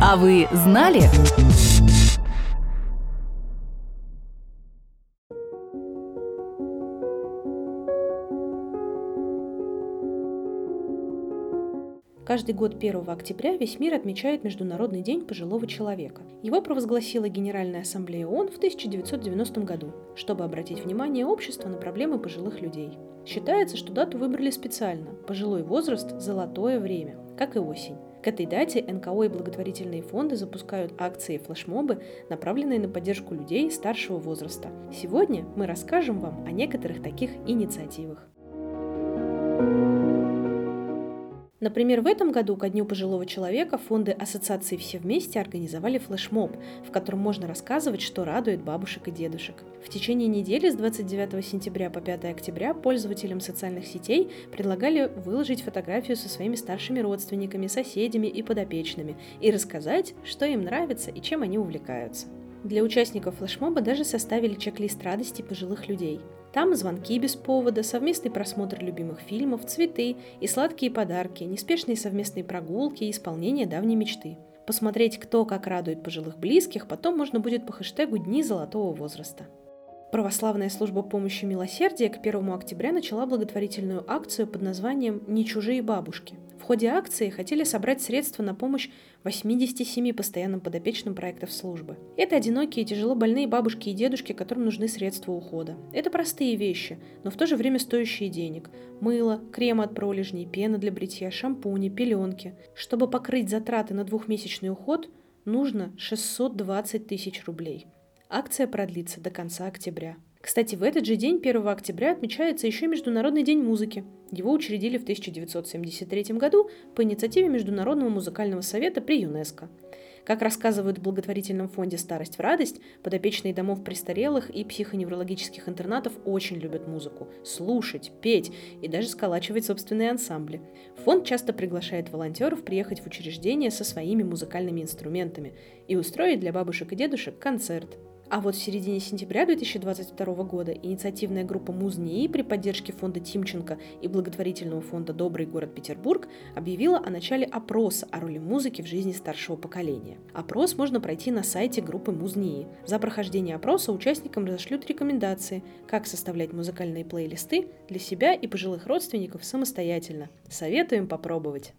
А вы знали? Каждый год 1 октября весь мир отмечает Международный день пожилого человека. Его провозгласила Генеральная ассамблея ООН в 1990 году, чтобы обратить внимание общества на проблемы пожилых людей. Считается, что дату выбрали специально. Пожилой возраст – золотое время, как и осень. К этой дате НКО и благотворительные фонды запускают акции и флешмобы, направленные на поддержку людей старшего возраста. Сегодня мы расскажем вам о некоторых таких инициативах. Например, в этом году ко Дню пожилого человека фонды Ассоциации «Все вместе» организовали флешмоб, в котором можно рассказывать, что радует бабушек и дедушек. В течение недели с 29 сентября по 5 октября пользователям социальных сетей предлагали выложить фотографию со своими старшими родственниками, соседями и подопечными и рассказать, что им нравится и чем они увлекаются. Для участников флешмоба даже составили чек-лист радости пожилых людей. Там звонки без повода, совместный просмотр любимых фильмов, цветы и сладкие подарки, неспешные совместные прогулки и исполнение давней мечты. Посмотреть, кто как радует пожилых близких, потом можно будет по хэштегу «Дни золотого возраста». Православная служба помощи милосердия к 1 октября начала благотворительную акцию под названием «Не чужие бабушки». В ходе акции хотели собрать средства на помощь 87 постоянным подопечным проектов службы. Это одинокие и тяжело больные бабушки и дедушки, которым нужны средства ухода. Это простые вещи, но в то же время стоящие денег. Мыло, крем от пролежней, пена для бритья, шампуни, пеленки. Чтобы покрыть затраты на двухмесячный уход, нужно 620 тысяч рублей. Акция продлится до конца октября. Кстати, в этот же день, 1 октября, отмечается еще Международный день музыки. Его учредили в 1973 году по инициативе Международного музыкального совета при ЮНЕСКО. Как рассказывают в благотворительном фонде «Старость в радость», подопечные домов престарелых и психоневрологических интернатов очень любят музыку, слушать, петь и даже сколачивать собственные ансамбли. Фонд часто приглашает волонтеров приехать в учреждение со своими музыкальными инструментами и устроить для бабушек и дедушек концерт – а вот в середине сентября 2022 года инициативная группа МУЗНИИ при поддержке фонда Тимченко и благотворительного фонда «Добрый город Петербург» объявила о начале опроса о роли музыки в жизни старшего поколения. Опрос можно пройти на сайте группы МУЗНИИ. За прохождение опроса участникам разошлют рекомендации, как составлять музыкальные плейлисты для себя и пожилых родственников самостоятельно. Советуем попробовать.